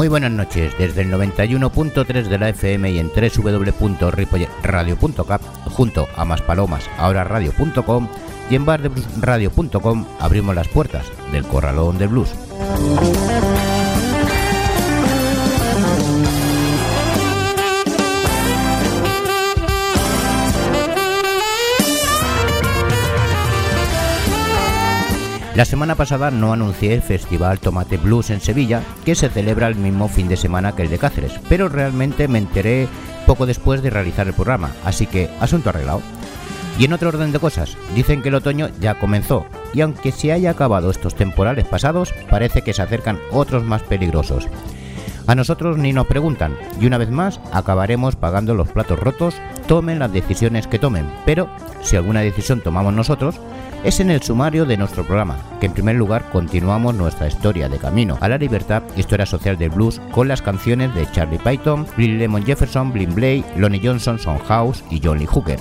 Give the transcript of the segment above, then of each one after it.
Muy buenas noches, desde el 91.3 de la FM y en www.ripolletradio.cap, junto a Más Palomas, ahora radio.com y en bardebluesradio.com abrimos las puertas del Corralón de Blues. La semana pasada no anuncié el Festival Tomate Blues en Sevilla, que se celebra el mismo fin de semana que el de Cáceres, pero realmente me enteré poco después de realizar el programa, así que asunto arreglado. Y en otro orden de cosas, dicen que el otoño ya comenzó, y aunque se haya acabado estos temporales pasados, parece que se acercan otros más peligrosos. A nosotros ni nos preguntan, y una vez más acabaremos pagando los platos rotos, tomen las decisiones que tomen, pero si alguna decisión tomamos nosotros, es en el sumario de nuestro programa, que en primer lugar continuamos nuestra historia de camino a la libertad, historia social del blues, con las canciones de Charlie Python, Bill Lemon Jefferson, Blin Blay, Lonnie Johnson, Son House y Johnny Hooker.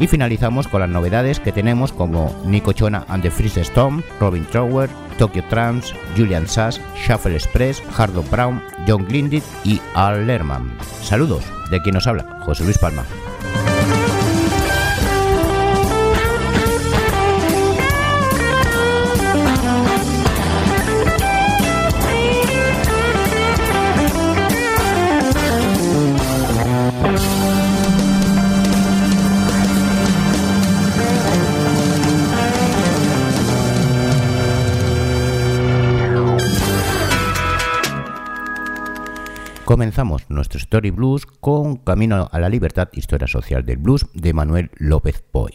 Y finalizamos con las novedades que tenemos como Nico Chona and the Freeze Storm, Robin Trower, Tokyo Trans, Julian Sass, Shuffle Express, Hardo Brown, John Glindit y Al Lerman. Saludos, de quien nos habla, José Luis Palma. Comenzamos nuestro Story Blues con Camino a la Libertad, Historia Social del Blues de Manuel López Poy.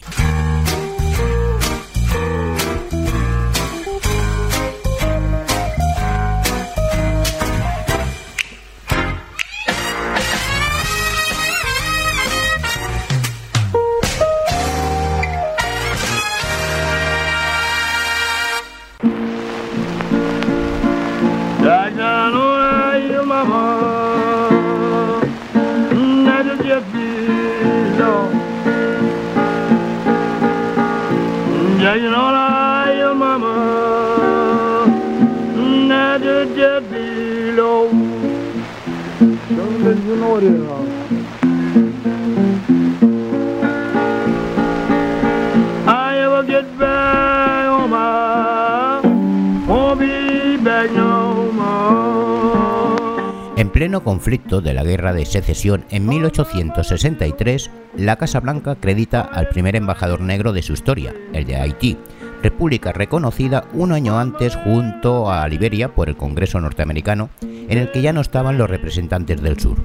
De la Guerra de Secesión en 1863, la Casa Blanca acredita al primer embajador negro de su historia, el de Haití, república reconocida un año antes junto a Liberia por el Congreso norteamericano, en el que ya no estaban los representantes del sur.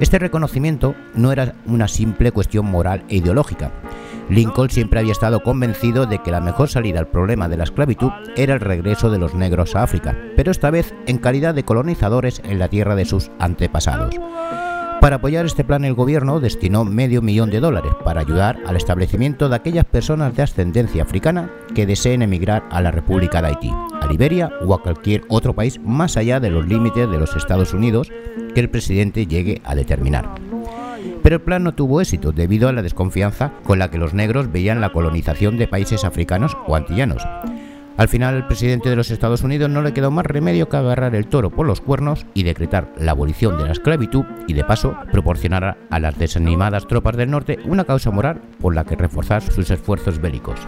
Este reconocimiento no era una simple cuestión moral e ideológica, Lincoln siempre había estado convencido de que la mejor salida al problema de la esclavitud era el regreso de los negros a África, pero esta vez en calidad de colonizadores en la tierra de sus antepasados. Para apoyar este plan el gobierno destinó medio millón de dólares para ayudar al establecimiento de aquellas personas de ascendencia africana que deseen emigrar a la República de Haití, a Liberia o a cualquier otro país más allá de los límites de los Estados Unidos que el presidente llegue a determinar. Pero el plan no tuvo éxito debido a la desconfianza con la que los negros veían la colonización de países africanos o antillanos. Al final, el presidente de los Estados Unidos no le quedó más remedio que agarrar el toro por los cuernos y decretar la abolición de la esclavitud y, de paso, proporcionar a las desanimadas tropas del norte una causa moral por la que reforzar sus esfuerzos bélicos.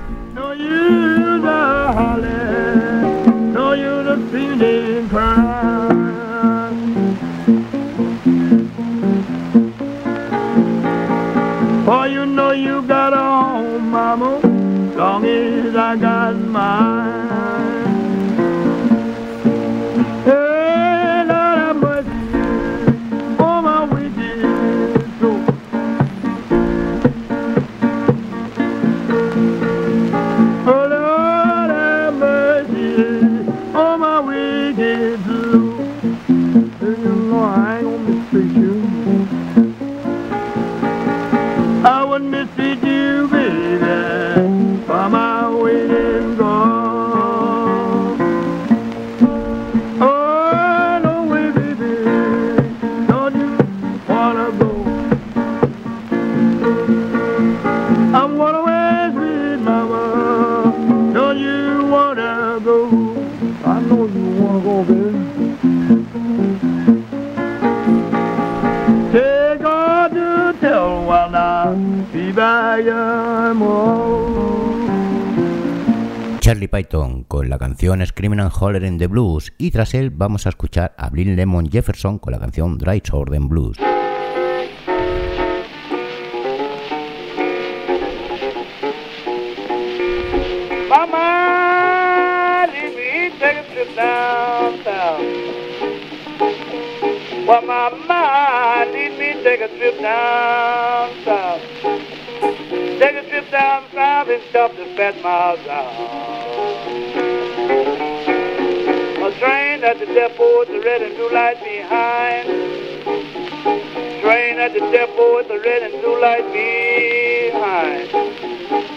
For you know you got a home, mama, long as I got mine. Charlie Python con la canción Screaming and Hollering the Blues y tras él vamos a escuchar a Blind Lemon Jefferson con la canción Dry Jordan Blues. Mama. Well, mama, leave me take a trip down south. Take a trip down south and stop the fat miles out. Train at the depot with the red and blue light behind. Train at the depot with the red and blue light behind.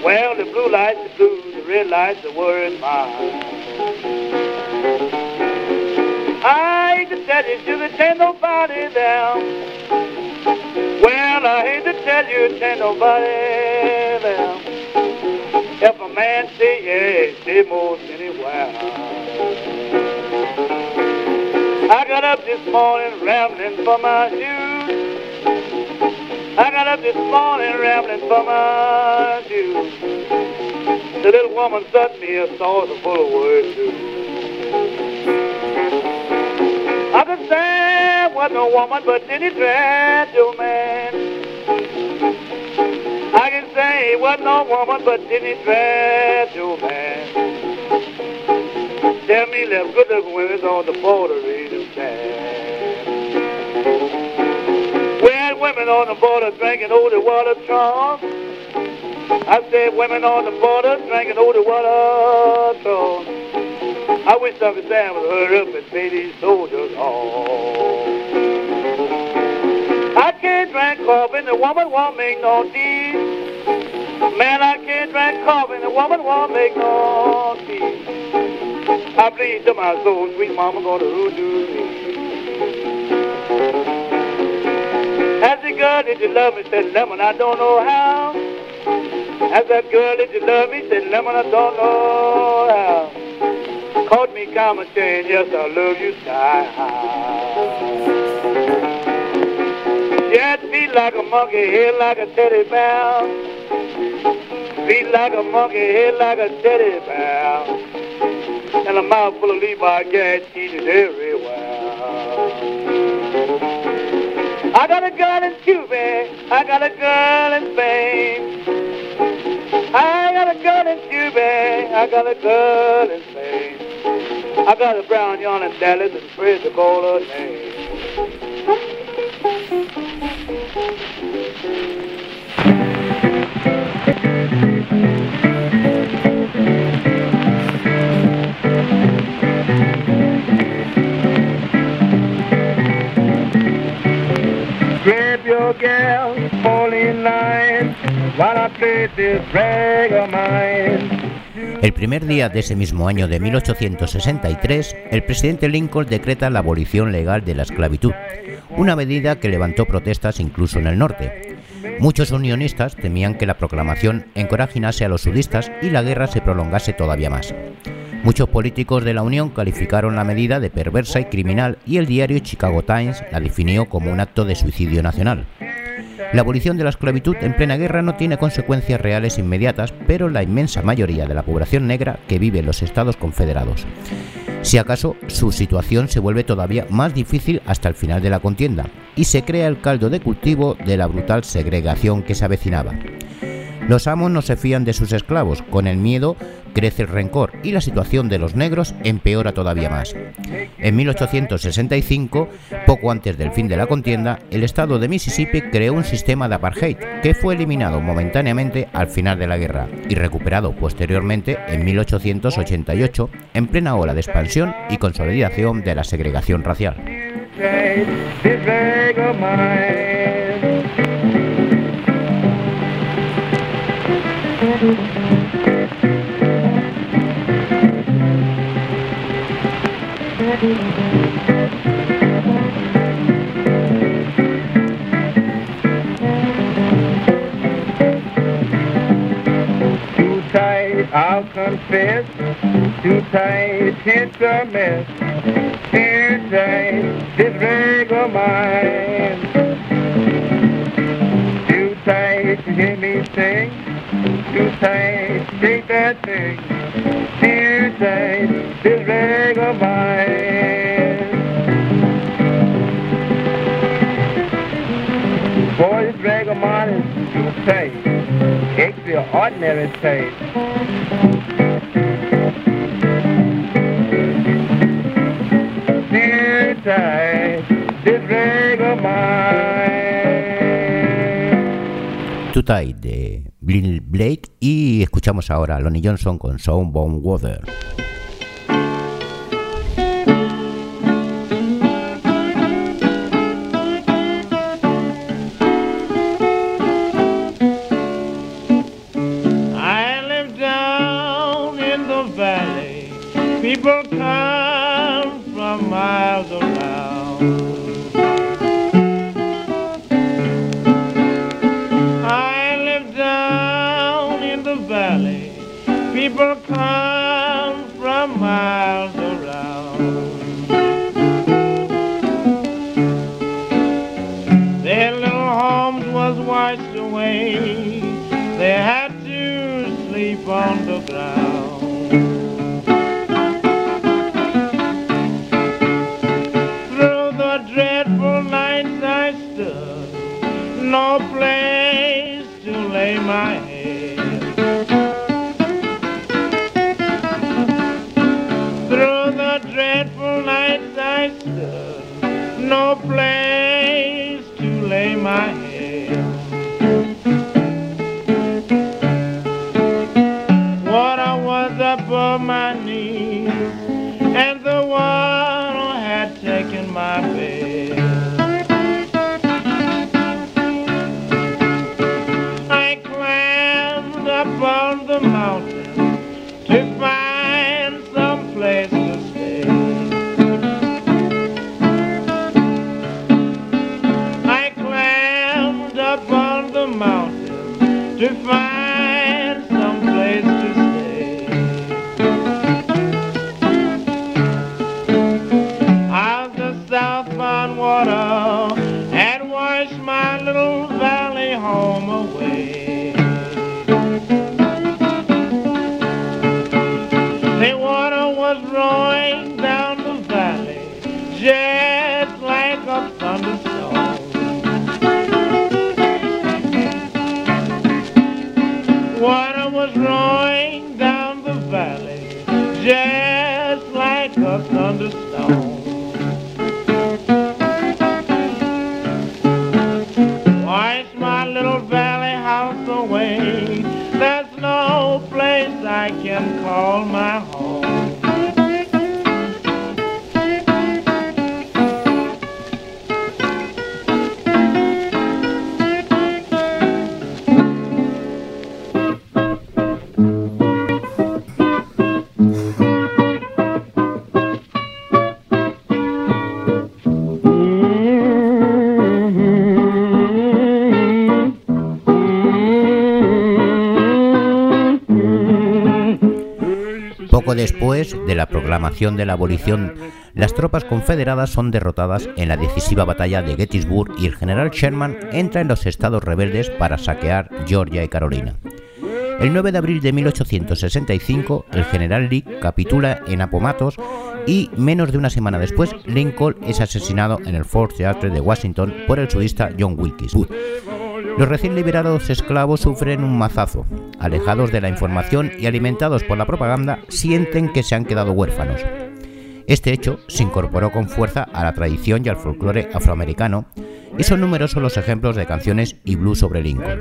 Well, the blue light's the blue, the red light's the word mine. I hate to tell you, sugar, ain't nobody there. Well, I hate to tell you, ain't nobody there. If a man say yes, say most anywhere. I got up this morning rambling for my shoes. I got up this morning rambling for my shoes. The little woman sent me a saucer full of words too. I could say was no woman, but then he tried to man. I can say he was no woman, but then he tried to man. Tell me left good looking women on the border women on the border drinking holy water strong. I said women on the border drinking holy water strong. I wish Uncle Sam would hurry up and pay these soldiers off. I can't drink coffee the woman won't make no tea. Man, I can't drink coffee the woman won't make no tea. I bleed to my soul, sweet mama gonna hoodoo me. Girl, did you love me? Said lemon, I don't know how. As that girl, did you love me? Said lemon, I don't know how. Caught me common saying, yes, I love you sky high. Yeah, feet like a monkey, head like a teddy bear. Feet like a monkey, head like a teddy bear. And a mouth full of Levi gas eating everywhere. I got a girl in Cuba, I got a girl in Spain. I got a girl in Cuba, I got a girl in Spain. I got a brown yarn in Dallas and afraid to call her name. El primer día de ese mismo año de 1863, el presidente Lincoln decreta la abolición legal de la esclavitud, una medida que levantó protestas incluso en el norte. Muchos unionistas temían que la proclamación encorajinase a los sudistas y la guerra se prolongase todavía más. Muchos políticos de la Unión calificaron la medida de perversa y criminal y el diario Chicago Times la definió como un acto de suicidio nacional. La abolición de la esclavitud en plena guerra no tiene consecuencias reales inmediatas, pero la inmensa mayoría de la población negra que vive en los Estados Confederados. Si acaso, su situación se vuelve todavía más difícil hasta el final de la contienda, y se crea el caldo de cultivo de la brutal segregación que se avecinaba. Los amos no se fían de sus esclavos, con el miedo crece el rencor y la situación de los negros empeora todavía más. En 1865, poco antes del fin de la contienda, el estado de Mississippi creó un sistema de apartheid que fue eliminado momentáneamente al final de la guerra y recuperado posteriormente en 1888 en plena ola de expansión y consolidación de la segregación racial. I'll confess. Too tight, it's a mess. Too tight, this rag of mine. Too tight to hear me sing. Too tight, take that thing, too tight, this rag of mine. Boy, this rag of mine is too tight, tight. Too tight, this rag Blake y escuchamos ahora a Lonnie Johnson con Soundbound Water. De la proclamación de la abolición, las tropas confederadas son derrotadas en la decisiva batalla de Gettysburg y el general Sherman entra en los estados rebeldes para saquear Georgia y Carolina. El 9 de abril de 1865, el general Lee capitula en Appomattox y menos de una semana después, Lincoln es asesinado en el Fort Theatre de Washington por el sudista John Wilkes. Los recién liberados esclavos sufren un mazazo. Alejados de la información y alimentados por la propaganda, sienten que se han quedado huérfanos. Este hecho se incorporó con fuerza a la tradición y al folclore afroamericano, y son numerosos los ejemplos de canciones y blues sobre Lincoln.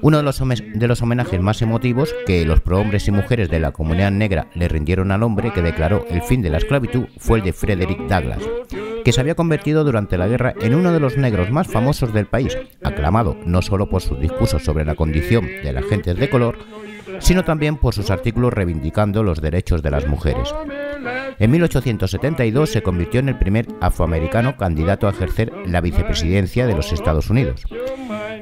Uno de los, homenajes más emotivos que los prohombres y mujeres de la comunidad negra le rindieron al hombre que declaró el fin de la esclavitud fue el de Frederick Douglass, que se había convertido durante la guerra en uno de los negros más famosos del país, aclamado no solo por sus discursos sobre la condición de las gentes de color, sino también por sus artículos reivindicando los derechos de las mujeres. En 1872 se convirtió en el primer afroamericano candidato a ejercer la vicepresidencia de los Estados Unidos.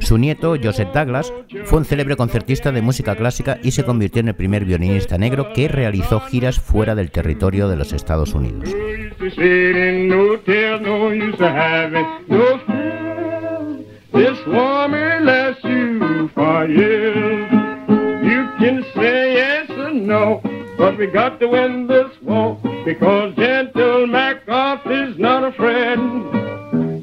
Su nieto, Joseph Douglas, fue un célebre concertista de música clásica y se convirtió en el primer violinista negro que realizó giras fuera del territorio de los Estados Unidos. But we got to win this war because Gentle MacArthur's not a friend.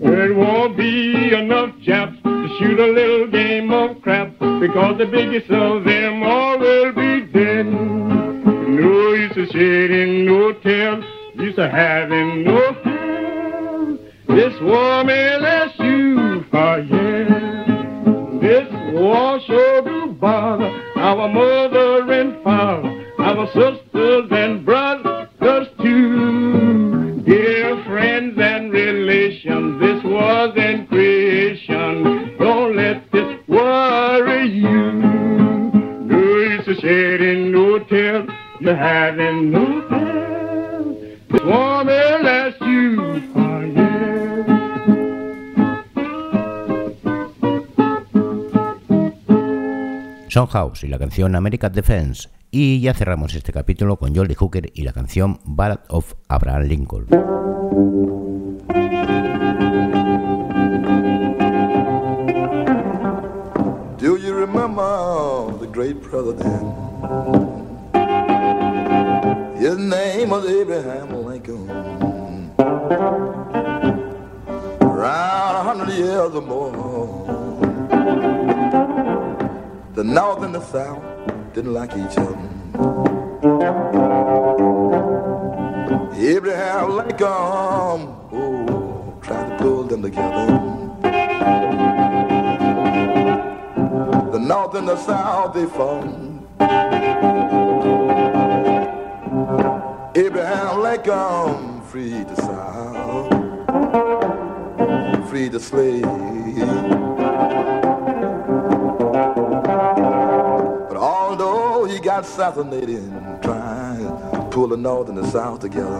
It won't be enough Japs to shoot a little game of crap because the biggest of them all will be dead. No use of shedding no tears, use of having no fear. This war may last you for years. This war sure do bother our mother sisters and brothers too. Dear friends and relations, this was in creation. Don't let this worry you. No use of shedding no tears, you're having no fear. This war may last you for years. Son House y la canción American Defense. Y ya cerramos este capítulo con Jolly Hooker y la canción Ballad of Abraham Lincoln. Do you remember the great president? His name was Abraham Lincoln. Around a hundred years or more, the North and the South didn't like each other. Abraham Lincoln, oh, tried to pull them together. The North and the South, they fought. North and the South together.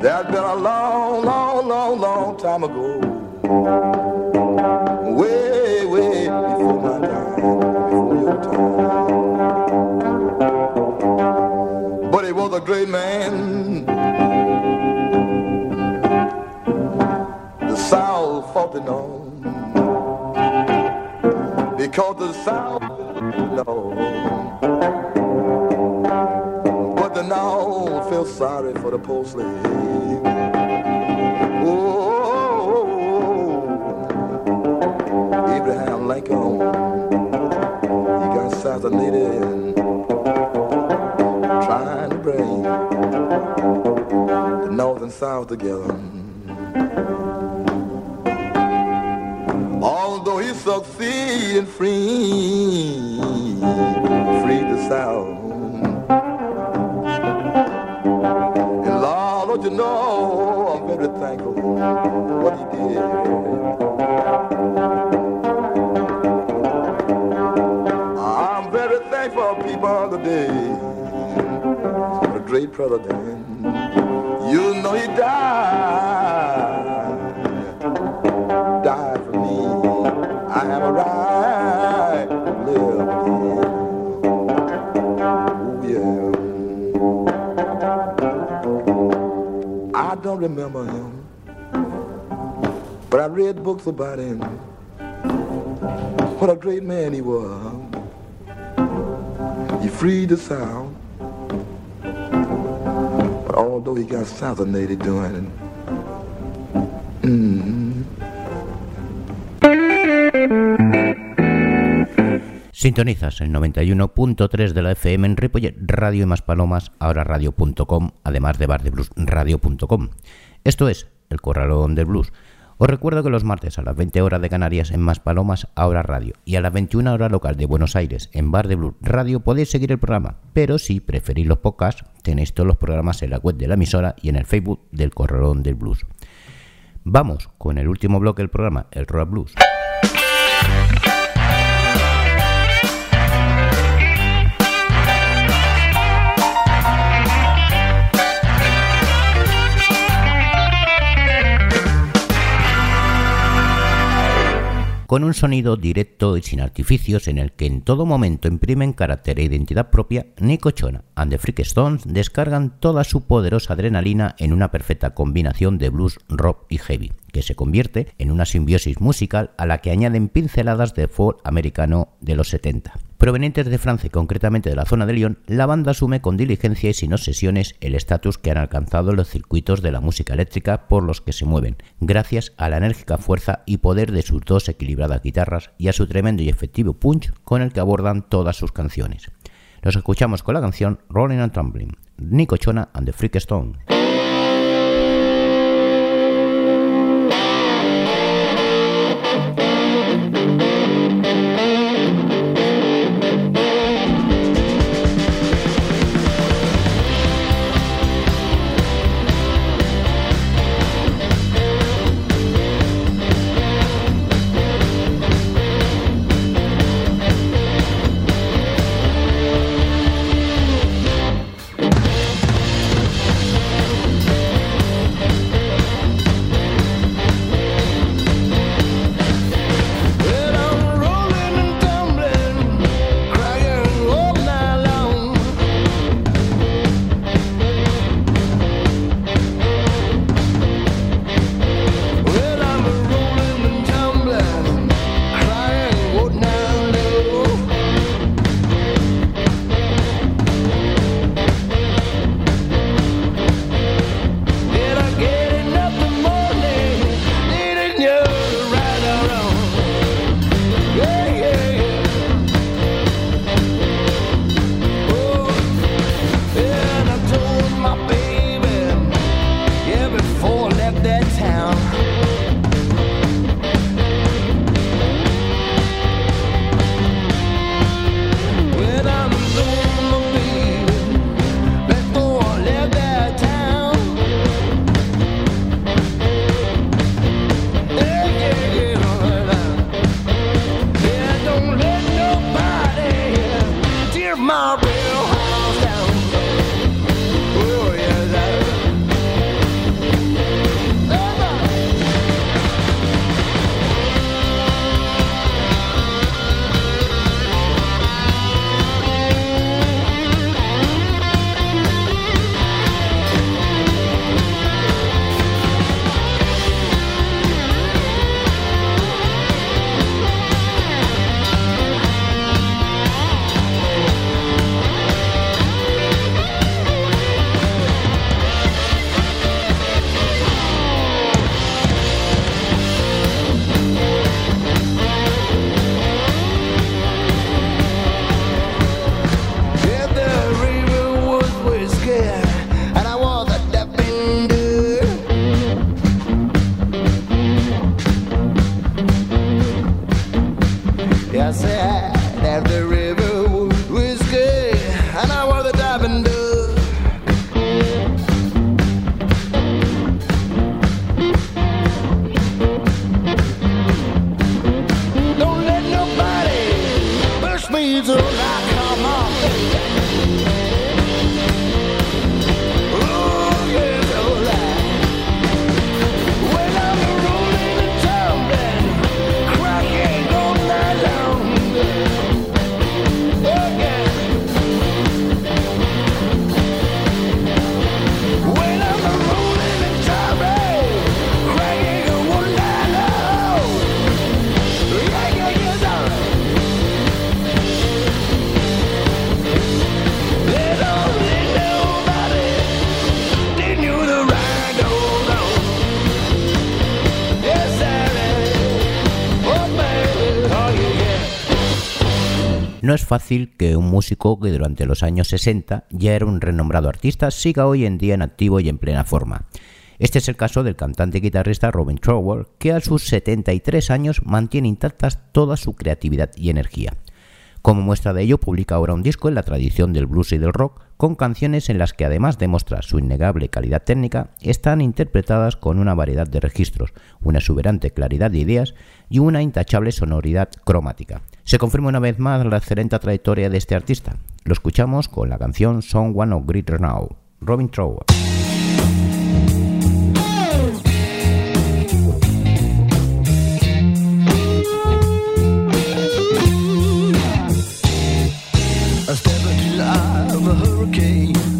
There's been a long, long, long, long time ago. Way, way before my time, before your time. But he was a great man. The South fought it on. Because the South no. But the North felt sorry for the poor slave. Oh, Abraham Lincoln, he got assassinated and trying to bring the North and South together. Succeeded free, freed the South. And Lord, don't you know, I'm very thankful for what he did. I'm very thankful, people, today for the great president. You know he died, but I read books about him. What a great man he was. He freed the South, mm, Sintonizas el 91.3 de la FM en Radio y más palomas, ahora radio.com, además de bardebluesradio.com. Esto es El Corralón del Blues. Os recuerdo que los martes a las 20 horas de Canarias en Más Palomas, ahora radio, y a las 21 horas local de Buenos Aires en Bar de Blues Radio podéis seguir el programa, pero si preferís los podcasts, tenéis todos los programas en la web de la emisora y en el Facebook del Corralón del Blues. Vamos con el último bloque del programa, el Rock Blues. Con un sonido directo y sin artificios en el que en todo momento imprimen carácter e identidad propia, Nico Chona and the Freak Stones descargan toda su poderosa adrenalina en una perfecta combinación de blues, rock y heavy, que se convierte en una simbiosis musical a la que añaden pinceladas de folk americano de los 70. Provenientes de Francia y concretamente de la zona de Lyon, la banda asume con diligencia y sin obsesiones el estatus que han alcanzado los circuitos de la música eléctrica por los que se mueven, gracias a la enérgica fuerza y poder de sus dos equilibradas guitarras y a su tremendo y efectivo punch con el que abordan todas sus canciones. Los escuchamos con la canción Rolling and Tumbling, Nico Chona and the Freak Stone. Fácil que un músico que durante los años 60 ya era un renombrado artista siga hoy en día en activo y en plena forma. Este es el caso del cantante y guitarrista Robin Trower, que a sus 73 años mantiene intactas toda su creatividad y energía. Como muestra de ello, publica ahora un disco en la tradición del blues y del rock, con canciones en las que además demuestra su innegable calidad técnica, están interpretadas con una variedad de registros, una exuberante claridad de ideas y una intachable sonoridad cromática. Se confirma una vez más la excelente trayectoria de este artista. Lo escuchamos con la canción Someone of Greater Now, Robin Trower. hurricane.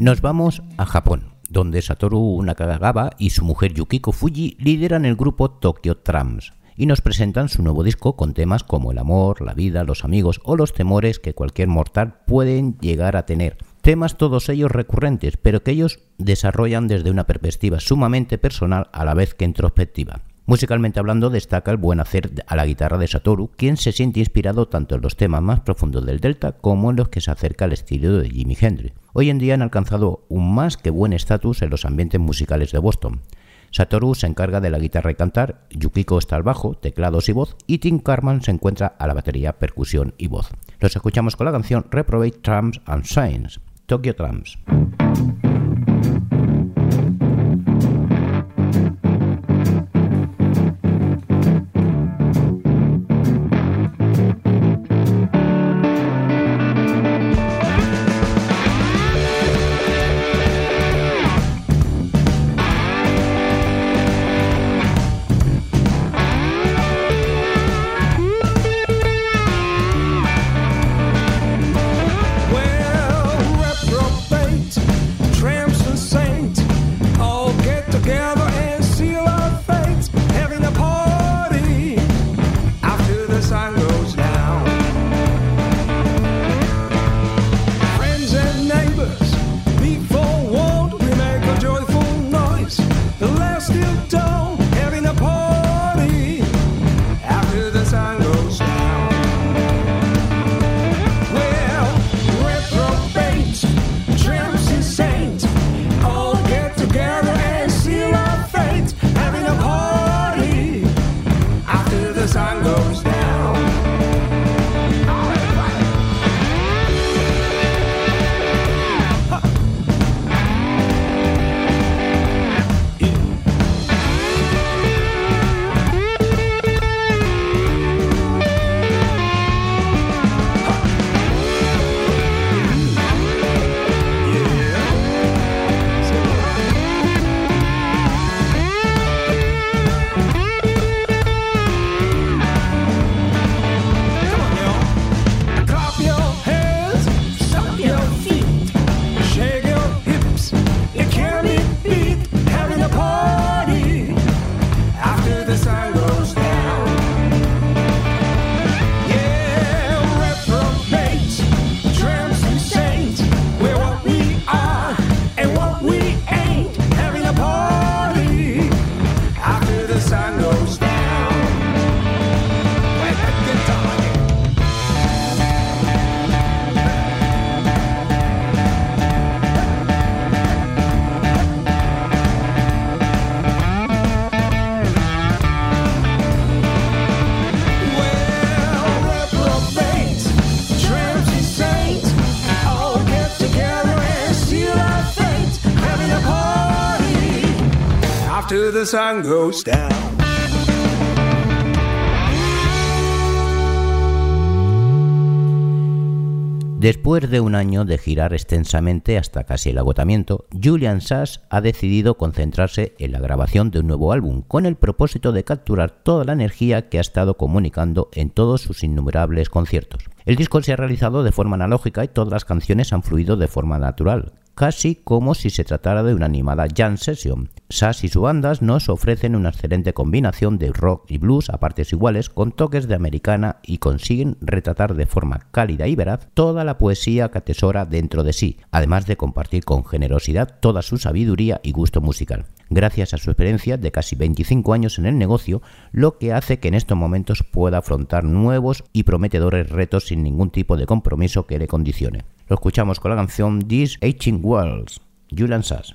Nos vamos a Japón, donde Satoru Nakagawa y su mujer Yukiko Fuji lideran el grupo Tokyo Trams y nos presentan su nuevo disco con temas como el amor, la vida, los amigos o los temores que cualquier mortal pueden llegar a tener. Temas todos ellos recurrentes, pero que ellos desarrollan desde una perspectiva sumamente personal a la vez que introspectiva. Musicalmente hablando, destaca el buen hacer a la guitarra de Satoru, quien se siente inspirado tanto en los temas más profundos del Delta como en los que se acerca al estilo de Jimi Hendrix. Hoy en día han alcanzado un más que buen estatus en los ambientes musicales de Boston. Satoru se encarga de la guitarra y cantar, Yukiko está al bajo, teclados y voz, y Tim Carman se encuentra a la batería, percusión y voz. Los escuchamos con la canción Reprobate Trams and Science, Tokyo Trams. The sun goes down. Después de un año de girar extensamente hasta casi el agotamiento, Julian Sass ha decidido concentrarse en la grabación de un nuevo álbum con el propósito de capturar toda la energía que ha estado comunicando en todos sus innumerables conciertos. El disco se ha realizado de forma analógica y todas las canciones han fluido de forma natural, casi como si se tratara de una animada jam session. Sass y su bandas nos ofrecen una excelente combinación de rock y blues a partes iguales con toques de americana y consiguen retratar de forma cálida y veraz toda la poesía que atesora dentro de sí, además de compartir con generosidad toda su sabiduría y gusto musical. Gracias a su experiencia de casi 25 años en el negocio, lo que hace que en estos momentos pueda afrontar nuevos y prometedores retos sin ningún tipo de compromiso que le condicione. Lo escuchamos con la canción These Aging Worlds, Julian Sass.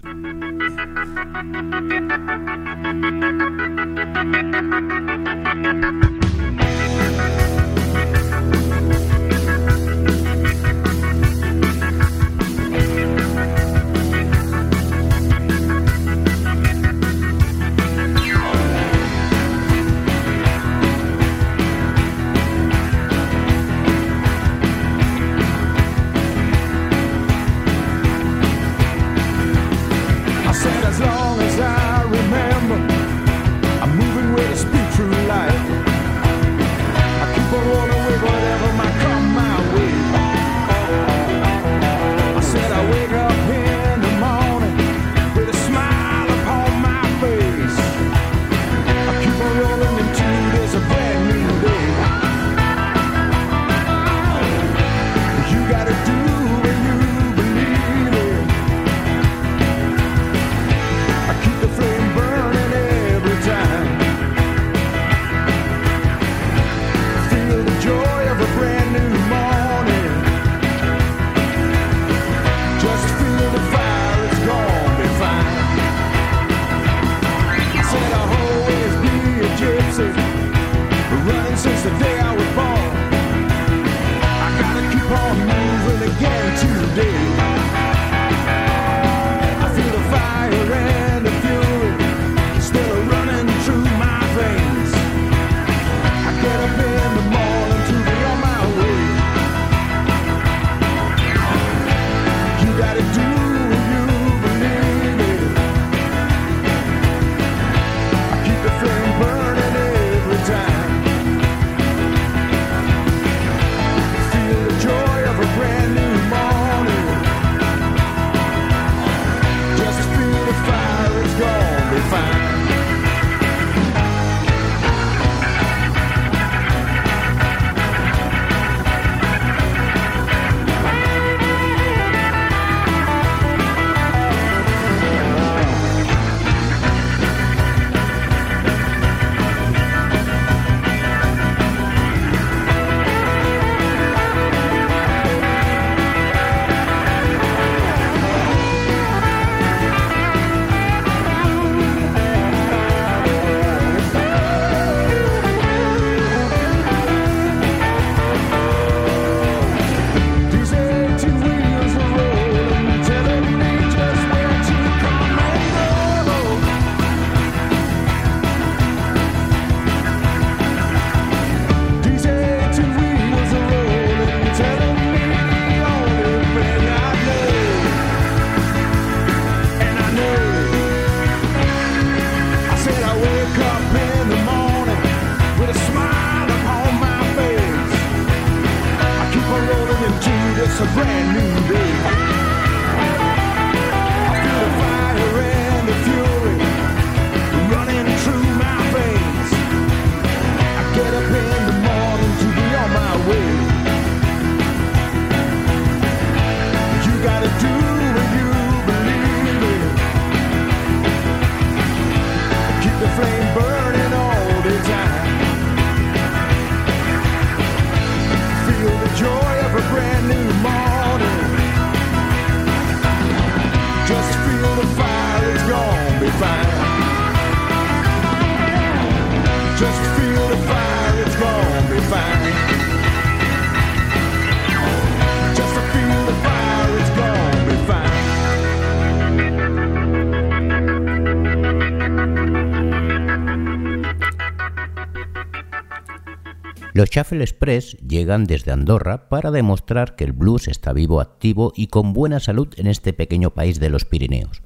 Los Shuffle Express llegan desde Andorra para demostrar que el blues está vivo, activo y con buena salud en este pequeño país de los Pirineos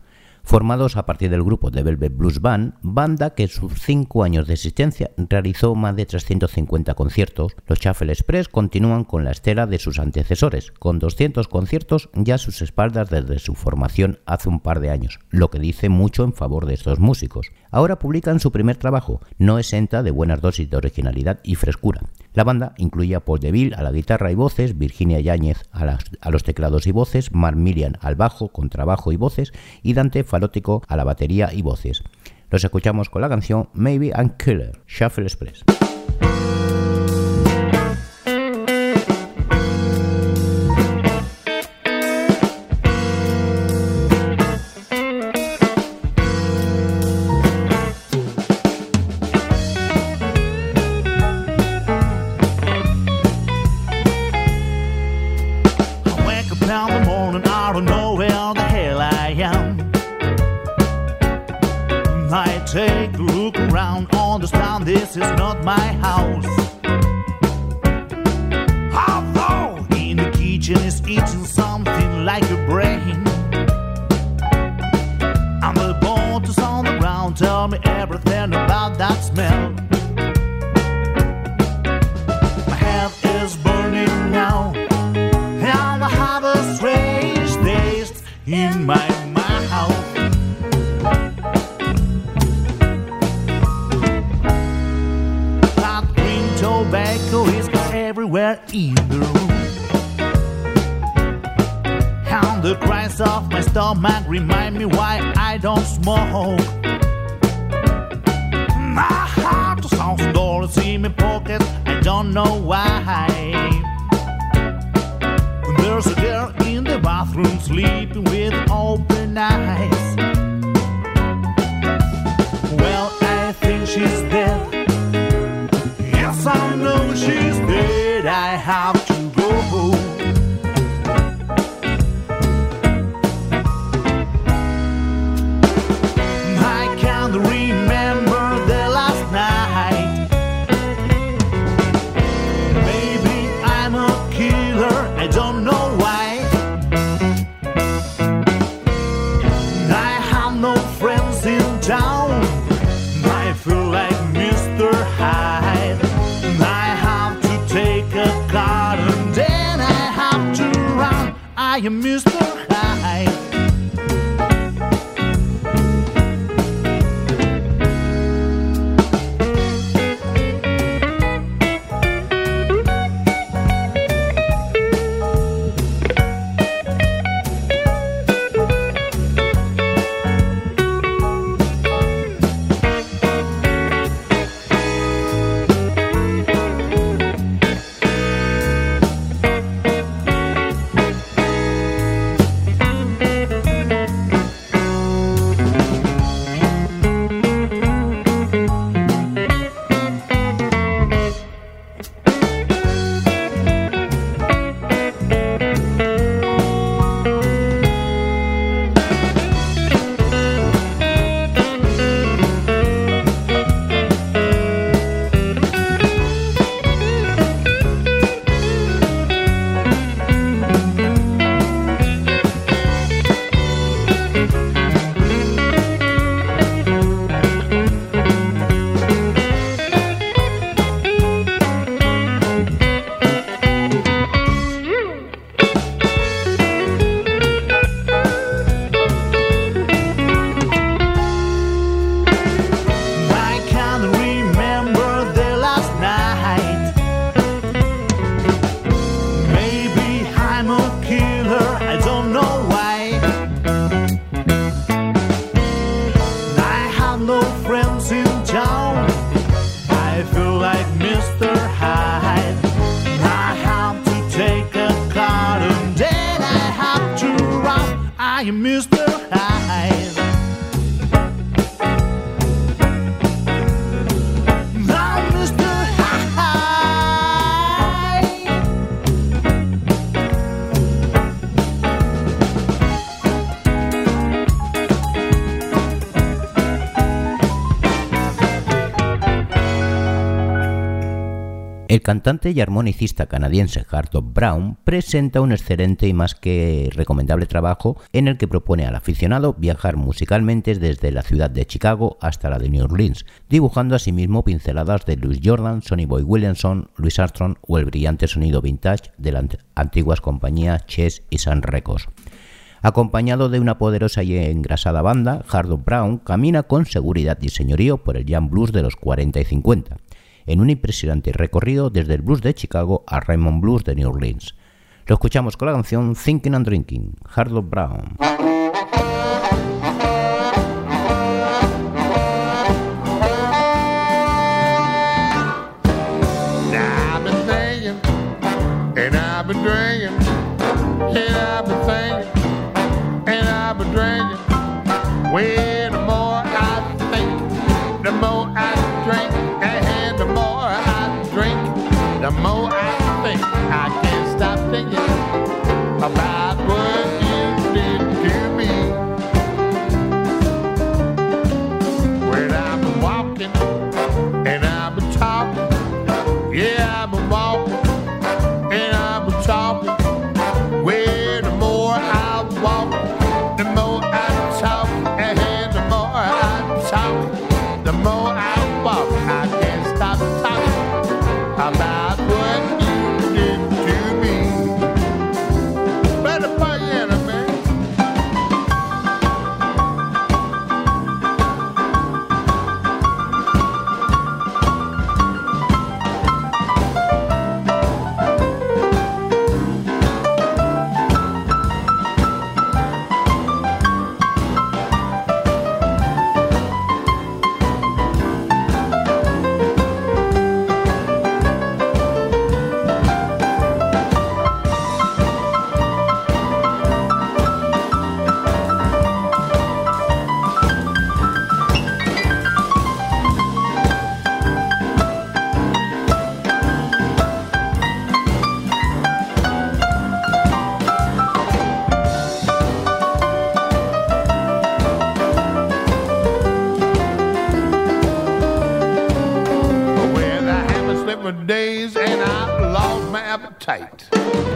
formados a partir del grupo The Velvet Blues Band, banda que en sus cinco años de existencia realizó más de 350 conciertos. Los Shuffle Express continúan con la estela de sus antecesores, con 200 conciertos ya a sus espaldas desde su formación hace un par de años, lo que dice mucho en favor de estos músicos. Ahora publican su primer trabajo, no exenta de buenas dosis de originalidad y frescura. La banda incluye a Paul DeVille a la guitarra y voces, Virginia Yáñez a, los teclados y voces, Mark Millian al bajo, contrabajo y voces y Dante Falótico a la batería y voces. Los escuchamos con la canción Maybe I'm Killer, Shuffle Express. I have cantante y armonicista canadiense Hartog Brown presenta un excelente y más que recomendable trabajo en el que propone al aficionado viajar musicalmente desde la ciudad de Chicago hasta la de New Orleans, dibujando asimismo pinceladas de Louis Jordan, Sonny Boy Williamson, Louis Armstrong o el brillante sonido vintage de las antiguas compañías Chess y Sun Records. Acompañado de una poderosa y engrasada banda, Hardo Brown camina con seguridad y señorío por el jam blues de los 40 y 50, en un impresionante recorrido desde el blues de Chicago a Raymond Blues de New Orleans. Lo escuchamos con la canción Thinking and Drinking, Hardo Brown.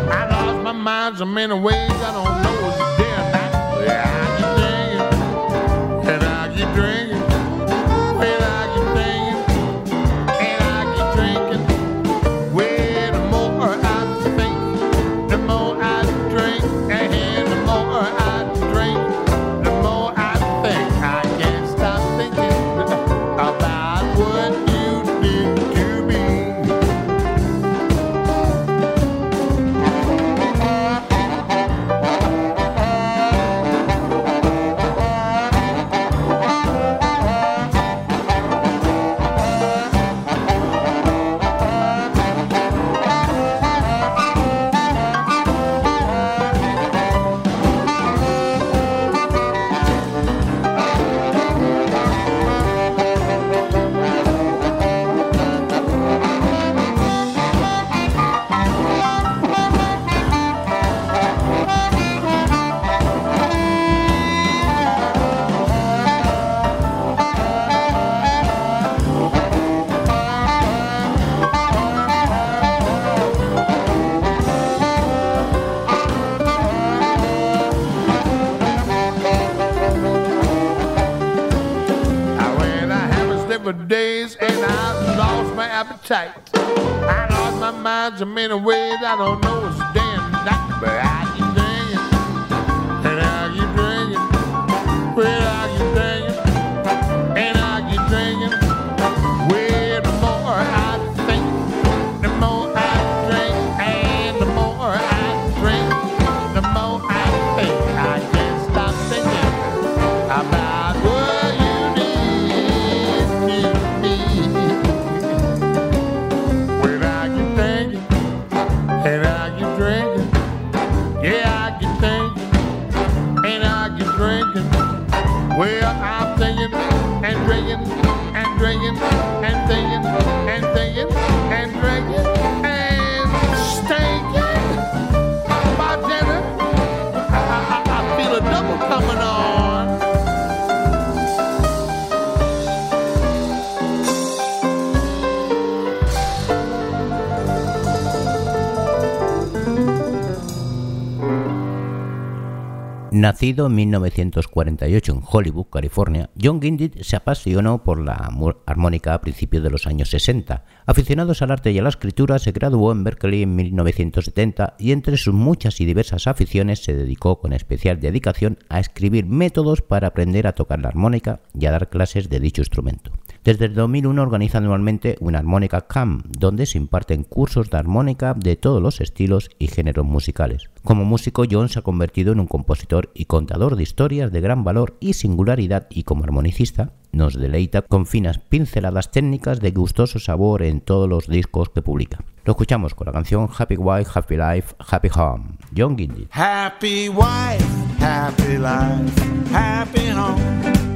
I lost my mind so many ways I don't know what's day or night. Yeah, Nacido en 1948 en Hollywood, California, John Gindit se apasionó por la armónica a principios de los años 60. Aficionados al arte y a la escritura, se graduó en Berkeley en 1970 y entre sus muchas y diversas aficiones se dedicó con especial dedicación a escribir métodos para aprender a tocar la armónica y a dar clases de dicho instrumento. Desde el 2001 organiza anualmente una armónica CAM, donde se imparten cursos de armónica de todos los estilos y géneros musicales. Como músico, John se ha convertido en un compositor y contador de historias de gran valor y singularidad y como armonicista nos deleita con finas pinceladas técnicas de gustoso sabor en todos los discos que publica. Lo escuchamos con la canción Happy Wife, Happy Life, Happy Home. John Gindit. Happy wife, happy life, happy home.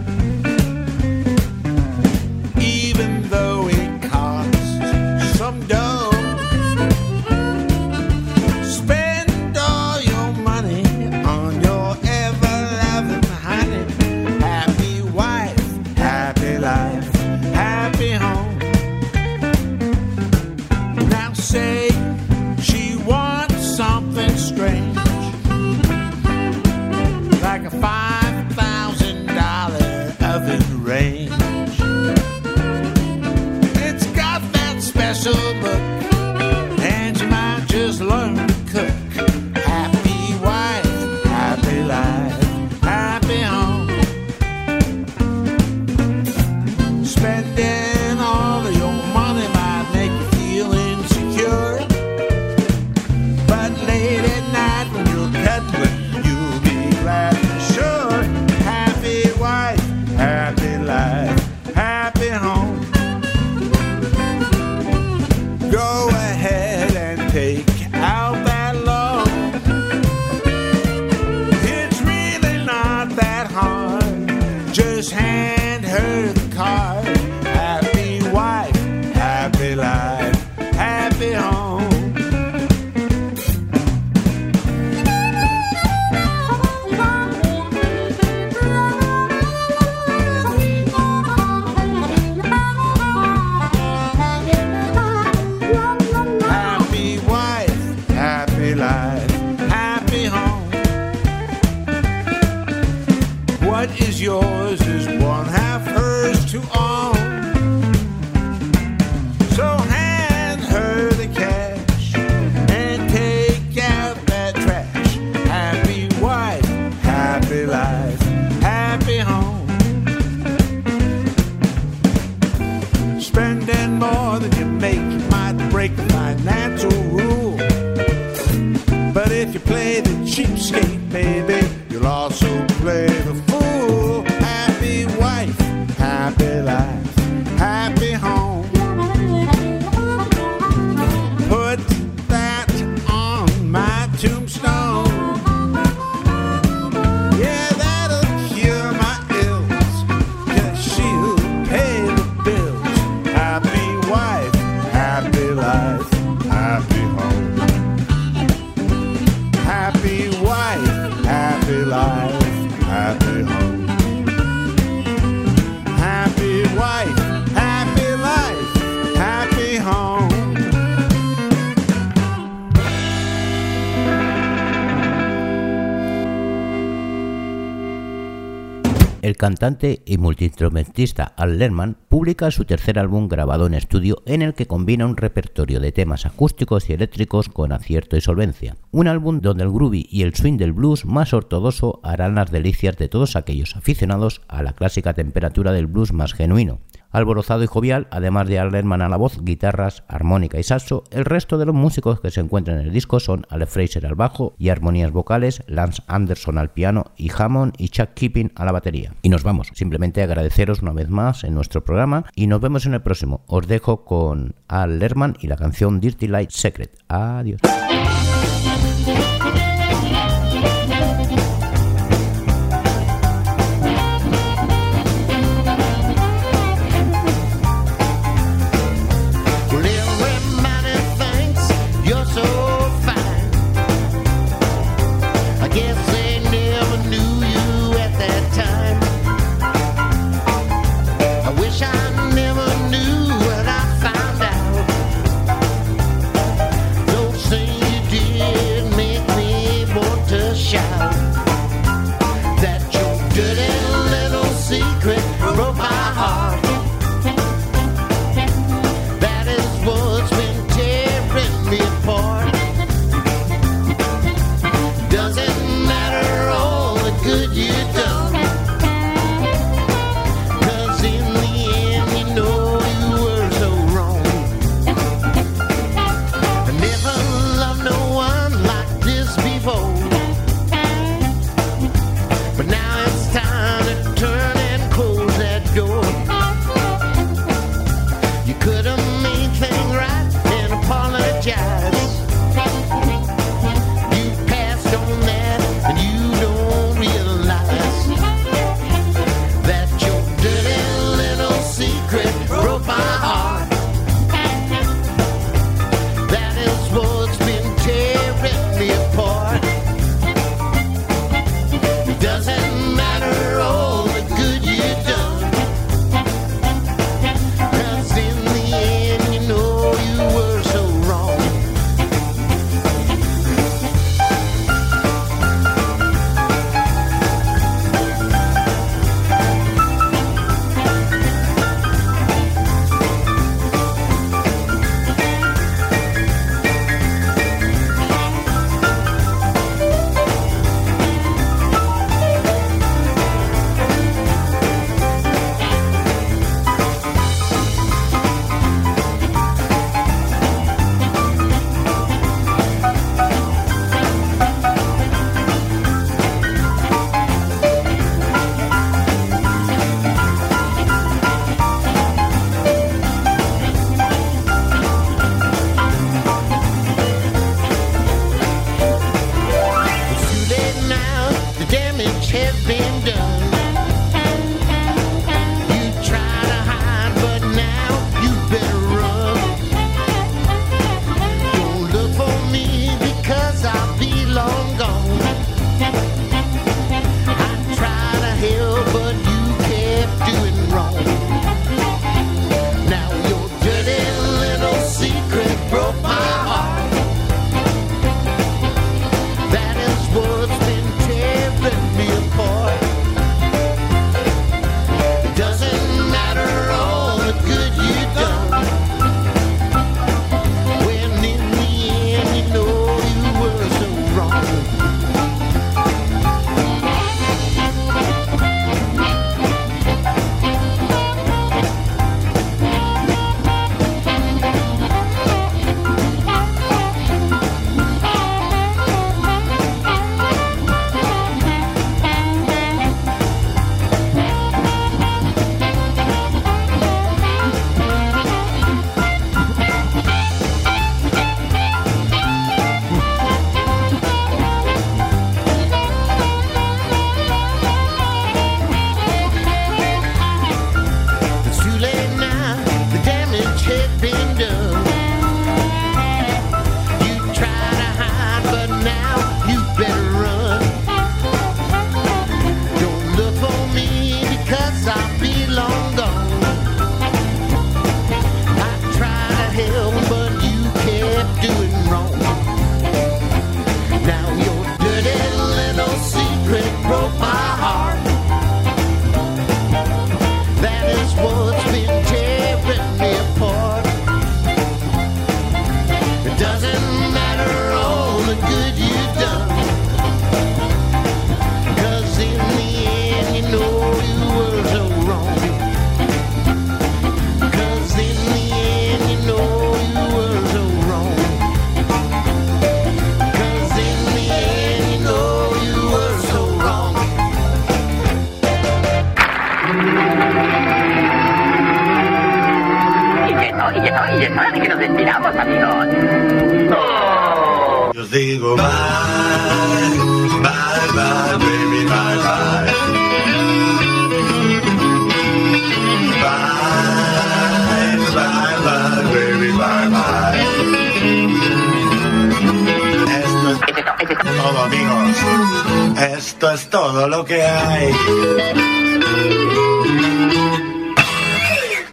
Cantante y multiinstrumentista Al Lerman publica su tercer álbum grabado en estudio en el que combina un repertorio de temas acústicos y eléctricos con acierto y solvencia. Un álbum donde el groovy y el swing del blues más ortodoxo harán las delicias de todos aquellos aficionados a la clásica temperatura del blues más genuino alborozado y jovial, además de Alerman a la voz, guitarras, armónica y saxo, el resto de los músicos que se encuentran en el disco son Alex Fraser al bajo y armonías vocales, Lance Anderson al piano y Hammond y Chuck Keeping a la batería. Y nos vamos, simplemente agradeceros una vez más en nuestro programa y nos vemos en el próximo. Os dejo con Al Lerman y la canción Dirty Light Secret. Adiós.